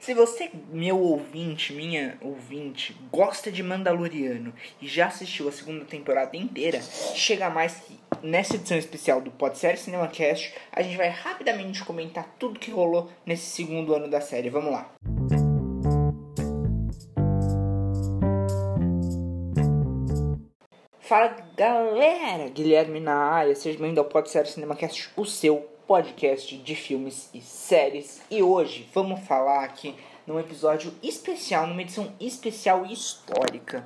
Se você, meu ouvinte, minha ouvinte, gosta de Mandaloriano e já assistiu a segunda temporada inteira, chega mais que nessa edição especial do Pode Ser Cinema Cast, a gente vai rapidamente comentar tudo que rolou nesse segundo ano da série. Vamos lá. Fala galera, Guilherme na área, seja bem-vindo ao Pode Ser Cinema Cast, o seu podcast de filmes e séries. E hoje vamos falar aqui num episódio especial, numa edição especial histórica.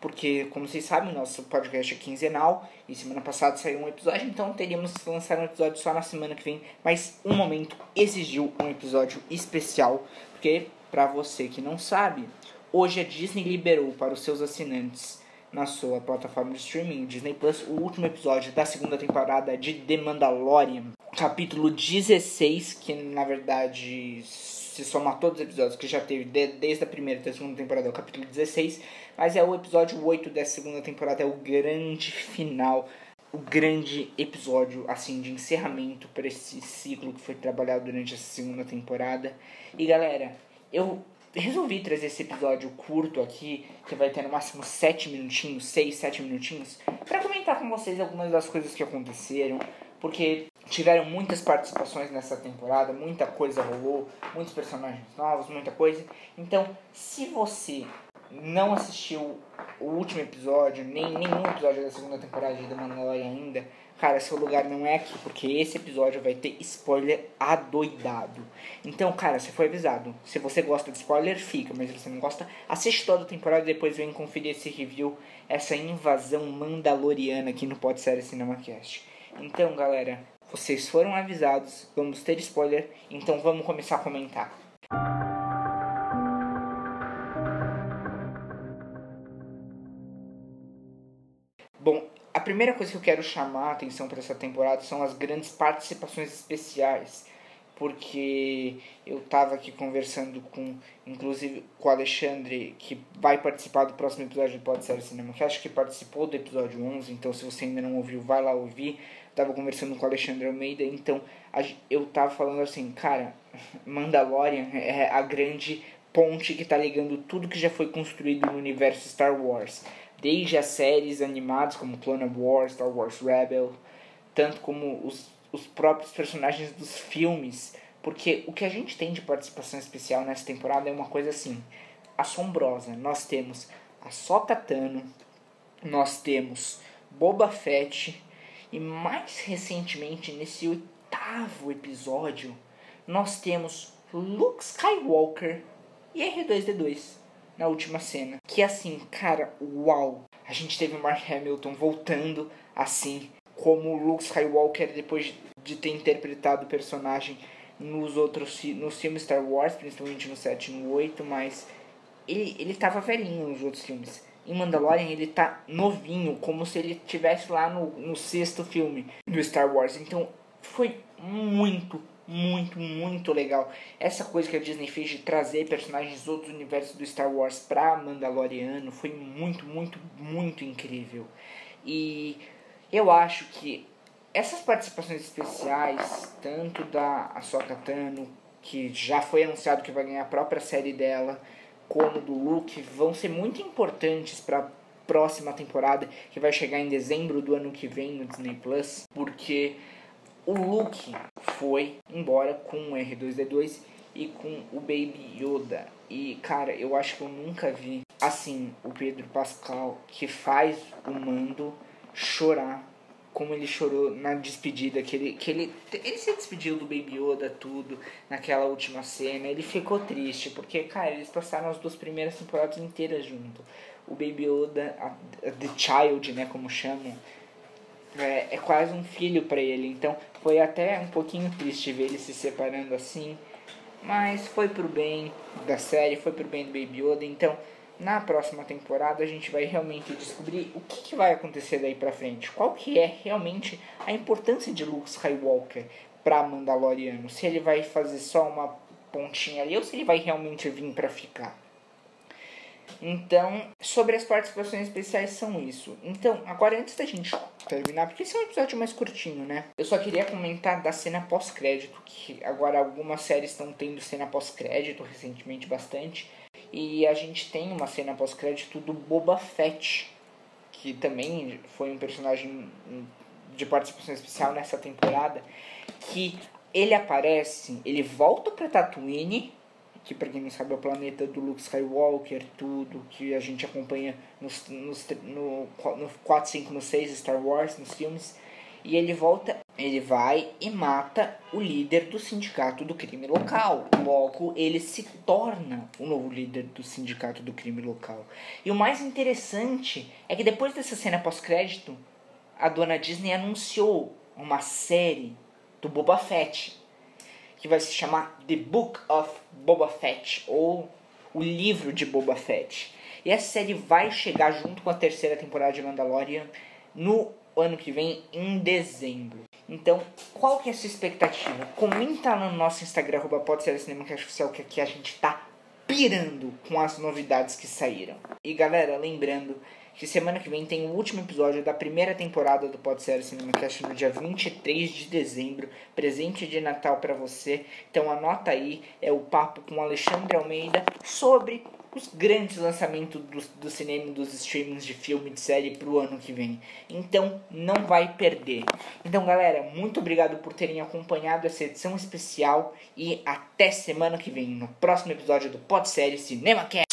Porque, como vocês sabem, nosso podcast é quinzenal e semana passada saiu um episódio, então teríamos que lançar um episódio só na semana que vem. Mas um momento exigiu um episódio especial, porque, para você que não sabe, hoje a Disney liberou para os seus assinantes na sua plataforma de streaming, Disney Plus, o último episódio da segunda temporada de The Mandalorian, capítulo 16, que na verdade se somar todos os episódios que já teve de, desde a primeira até a segunda temporada, é o capítulo 16, mas é o episódio 8 dessa segunda temporada, é o grande final, o grande episódio assim de encerramento para esse ciclo que foi trabalhado durante essa segunda temporada. E galera, eu resolvi trazer esse episódio curto aqui, que vai ter no máximo 7 minutinhos, 6, 7 minutinhos, para comentar com vocês algumas das coisas que aconteceram, porque tiveram muitas participações nessa temporada, muita coisa rolou, muitos personagens novos, muita coisa. Então, se você não assistiu o último episódio, nem nenhum episódio da segunda temporada de The Mandalorian ainda, cara, seu lugar não é aqui, porque esse episódio vai ter spoiler adoidado. Então, cara, você foi avisado. Se você gosta de spoiler, fica, mas se você não gosta, assiste toda a temporada e depois vem conferir esse review, essa invasão mandaloriana aqui no Pod Série CinemaCast. Então, galera, vocês foram avisados, vamos ter spoiler, então vamos começar a comentar. Primeira coisa que eu quero chamar a atenção para essa temporada são as grandes participações especiais. Porque eu estava aqui conversando com, inclusive, com o Alexandre, que vai participar do próximo episódio do Pode Série Cinema, que acho que participou do episódio 11, então se você ainda não ouviu, vai lá ouvir. Tava conversando com o Alexandre Almeida, então eu tava falando assim, cara, Mandalorian é a grande ponte que tá ligando tudo que já foi construído no universo Star Wars desde as séries animadas como Clone Wars, Star Wars Rebel, tanto como os, os próprios personagens dos filmes, porque o que a gente tem de participação especial nessa temporada é uma coisa assim, assombrosa. Nós temos a Sokatano, nós temos Boba Fett e mais recentemente nesse oitavo episódio nós temos Luke Skywalker e R2D2 na última cena. Que assim, cara, uau! A gente teve Mark Hamilton voltando assim, como Luke Skywalker depois de ter interpretado o personagem nos outros nos filmes Star Wars, principalmente no 7 e no 8, mas ele, ele tava velhinho nos outros filmes. Em Mandalorian ele tá novinho, como se ele tivesse lá no, no sexto filme do Star Wars. Então foi muito, muito, muito legal. Essa coisa que a Disney fez de trazer personagens dos outros universos do Star Wars pra Mandaloriano foi muito, muito, muito incrível. E eu acho que essas participações especiais, tanto da Ahsoka Tano, que já foi anunciado que vai ganhar a própria série dela, como do Luke, vão ser muito importantes para próxima temporada, que vai chegar em dezembro do ano que vem no Disney Plus, porque o Luke foi embora com o R2D2 e com o Baby Yoda. E cara, eu acho que eu nunca vi assim o Pedro Pascal que faz o mando chorar como ele chorou na despedida, que ele, que ele, ele se despediu do Baby Yoda, tudo, naquela última cena. Ele ficou triste, porque, cara, eles passaram as duas primeiras temporadas inteiras junto. O Baby Yoda, a, a The Child, né, como chamam, é, é quase um filho para ele. Então foi até um pouquinho triste ver ele se separando assim. Mas foi pro bem da série, foi pro bem do Baby Yoda. Então na próxima temporada a gente vai realmente descobrir o que, que vai acontecer daí pra frente. Qual que é realmente a importância de Luke Skywalker pra Mandaloriano. Se ele vai fazer só uma pontinha ali ou se ele vai realmente vir para ficar. Então, sobre as participações especiais são isso. Então, agora antes da gente terminar, porque esse é um episódio mais curtinho, né? Eu só queria comentar da cena pós-crédito, que agora algumas séries estão tendo cena pós-crédito recentemente bastante. E a gente tem uma cena pós-crédito do Boba Fett, que também foi um personagem de participação especial nessa temporada, que ele aparece, ele volta para Tatooine, que para quem não sabe é o planeta do Luke Skywalker, tudo que a gente acompanha nos, nos, no, no 4, 5, no 6 Star Wars, nos filmes. E ele volta, ele vai e mata o líder do sindicato do crime local. Logo, ele se torna o novo líder do sindicato do crime local. E o mais interessante é que depois dessa cena pós-crédito, a dona Disney anunciou uma série do Boba Fett, que vai se chamar The Book of Boba Fett, ou o livro de Boba Fett. E essa série vai chegar junto com a terceira temporada de Mandalorian no ano que vem, em dezembro. Então, qual que é a sua expectativa? Comenta lá no nosso Instagram, arroba pode ser oficial, que aqui a gente tá pirando com as novidades que saíram. E galera, lembrando que semana que vem tem o último episódio da primeira temporada do Pode Ser Cinemacast no dia 23 de dezembro, presente de Natal para você. Então anota aí, é o papo com Alexandre Almeida sobre os grandes lançamentos do, do cinema e dos streamings de filme de série pro ano que vem. Então não vai perder. Então galera, muito obrigado por terem acompanhado essa edição especial e até semana que vem no próximo episódio do Pode Série Cinema Cast.